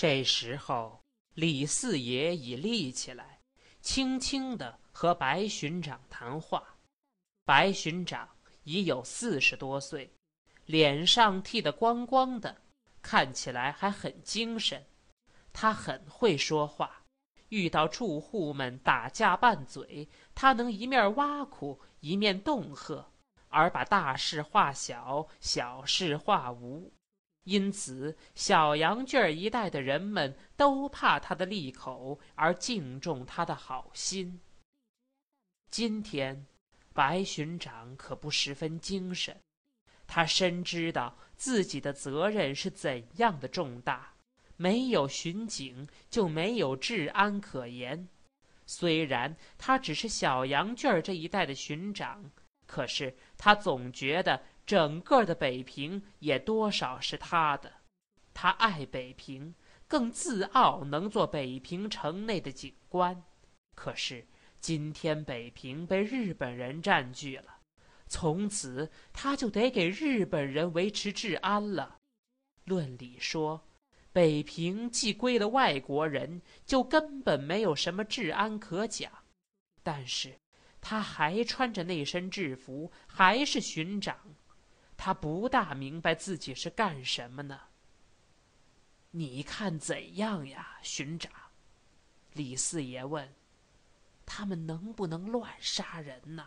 这时候，李四爷已立起来，轻轻地和白巡长谈话。白巡长已有四十多岁，脸上剃得光光的，看起来还很精神。他很会说话，遇到住户们打架拌嘴，他能一面挖苦，一面恫吓，而把大事化小，小事化无。因此，小羊圈一带的人们都怕他的利口，而敬重他的好心。今天。白巡长可不十分精神，他深知道自己的责任是怎样的重大。没有巡警，就没有治安可言。虽然他只是小羊圈这一带的巡长，可是他总觉得整个的北平也多少是他的。他爱北平，更自傲能做北平城内的警官。可是。今天北平被日本人占据了，从此他就得给日本人维持治安了。论理说，北平既归了外国人，就根本没有什么治安可讲。但是，他还穿着那身制服，还是巡长，他不大明白自己是干什么呢？你看怎样呀，巡长？李四爷问。他们能不能乱杀人呢？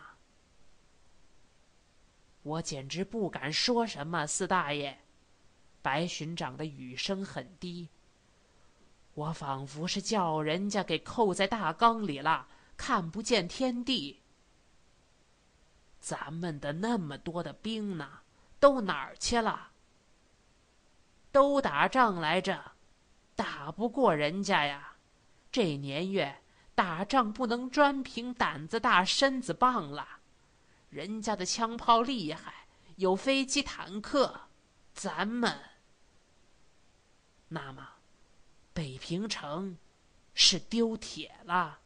我简直不敢说什么，四大爷。白巡长的语声很低。我仿佛是叫人家给扣在大缸里了，看不见天地。咱们的那么多的兵呢，都哪儿去了？都打仗来着，打不过人家呀。这年月。打仗不能专凭胆子大、身子棒了，人家的枪炮厉害，有飞机、坦克，咱们那么北平城是丢铁了。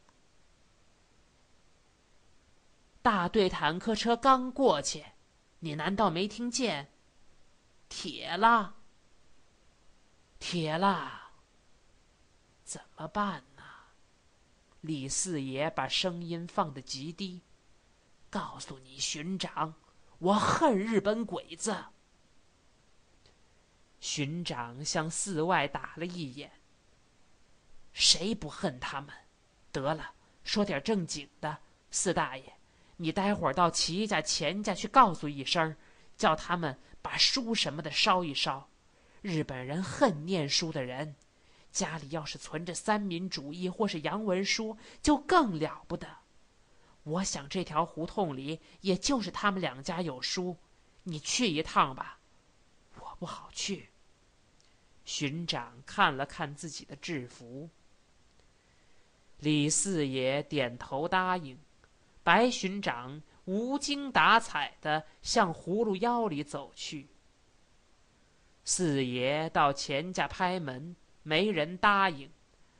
大队坦克车刚过去，你难道没听见？铁了，铁了，怎么办呢？李四爷把声音放得极低，告诉你，巡长，我恨日本鬼子。巡长向寺外打了一眼。谁不恨他们？得了，说点正经的。四大爷，你待会儿到齐家、钱家去告诉一声，叫他们把书什么的烧一烧。日本人恨念书的人。家里要是存着三民主义或是洋文书，就更了不得。我想这条胡同里也就是他们两家有书，你去一趟吧。我不好去。巡长看了看自己的制服。李四爷点头答应。白巡长无精打采的向葫芦腰里走去。四爷到钱家拍门。没人答应，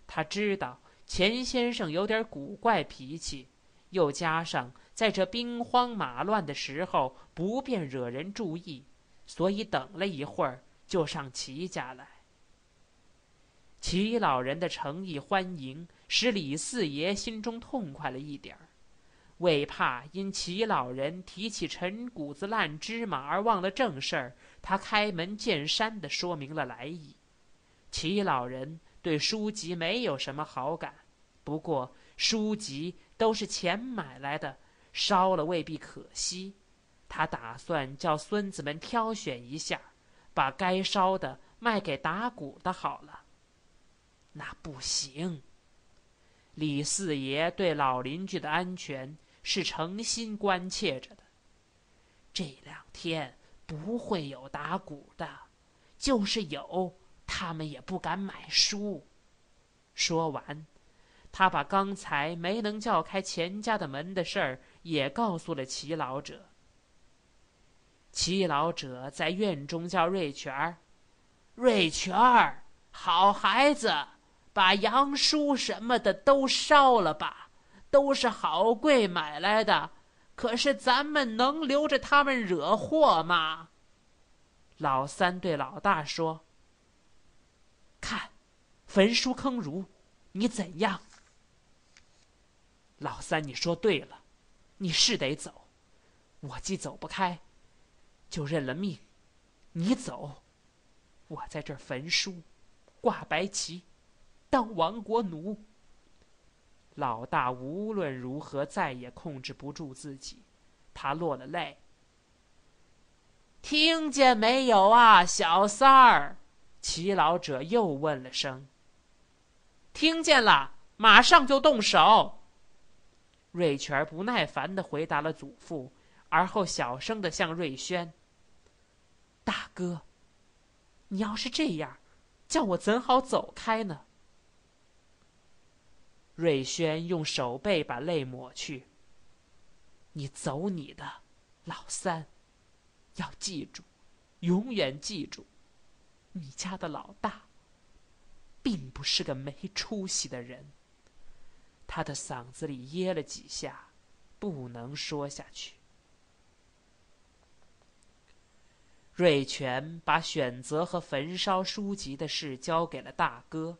他知道钱先生有点古怪脾气，又加上在这兵荒马乱的时候不便惹人注意，所以等了一会儿就上齐家来。齐老人的诚意欢迎使李四爷心中痛快了一点儿，为怕因齐老人提起陈谷子烂芝麻而忘了正事儿，他开门见山地说明了来意。齐老人对书籍没有什么好感，不过书籍都是钱买来的，烧了未必可惜。他打算叫孙子们挑选一下，把该烧的卖给打鼓的好了。那不行。李四爷对老邻居的安全是诚心关切着的。这两天不会有打鼓的，就是有。他们也不敢买书。说完，他把刚才没能叫开钱家的门的事儿也告诉了齐老者。齐老者在院中叫瑞全儿：“瑞全儿，好孩子，把洋书什么的都烧了吧，都是好贵买来的。可是咱们能留着他们惹祸吗？”老三对老大说。看，焚书坑儒，你怎样？老三，你说对了，你是得走，我既走不开，就认了命。你走，我在这儿焚书，挂白旗，当亡国奴。老大无论如何再也控制不住自己，他落了泪。听见没有啊，小三儿？齐老者又问了声。听见了，马上就动手。瑞全不耐烦的回答了祖父，而后小声的向瑞轩：“大哥，你要是这样，叫我怎好走开呢？”瑞轩用手背把泪抹去。你走你的，老三，要记住，永远记住，你家的老大，并不是个没出息的人。他的嗓子里噎了几下，不能说下去。瑞全把选择和焚烧书籍的事交给了大哥，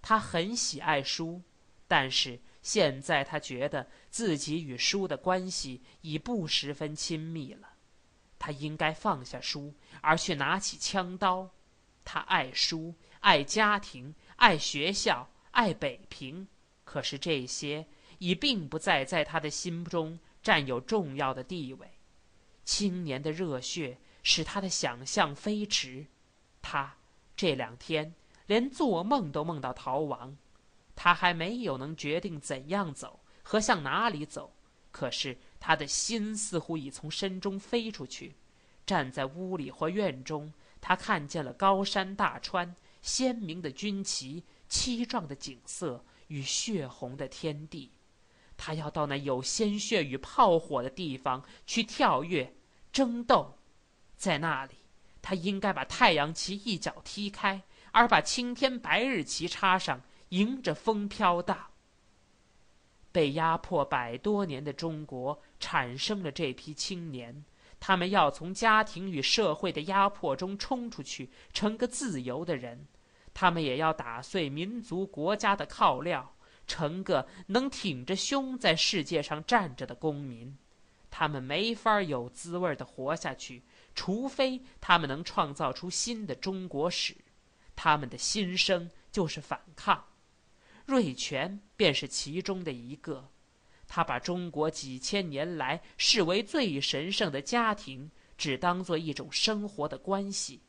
他很喜爱书，但是现在他觉得自己与书的关系已不十分亲密了，他应该放下书，而去拿起枪刀。他爱书，爱家庭，爱学校，爱北平。可是这些已并不再在他的心中占有重要的地位。青年的热血使他的想象飞驰，他这两天连做梦都梦到逃亡。他还没有能决定怎样走和向哪里走，可是他的心似乎已从身中飞出去。站在屋里或院中，他看见了高山大川、鲜明的军旗、凄壮的景色。与血红的天地，他要到那有鲜血与炮火的地方去跳跃、争斗，在那里，他应该把太阳旗一脚踢开，而把青天白日旗插上，迎着风飘荡。被压迫百多年的中国产生了这批青年，他们要从家庭与社会的压迫中冲出去，成个自由的人。他们也要打碎民族国家的靠料，成个能挺着胸在世界上站着的公民。他们没法有滋味的活下去，除非他们能创造出新的中国史。他们的心声就是反抗。瑞全便是其中的一个。他把中国几千年来视为最神圣的家庭，只当做一种生活的关系。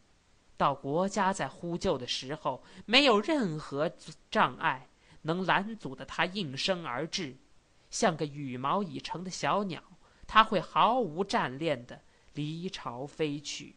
到国家在呼救的时候，没有任何障碍能拦阻的他应声而至，像个羽毛已成的小鸟，他会毫无战恋的离巢飞去。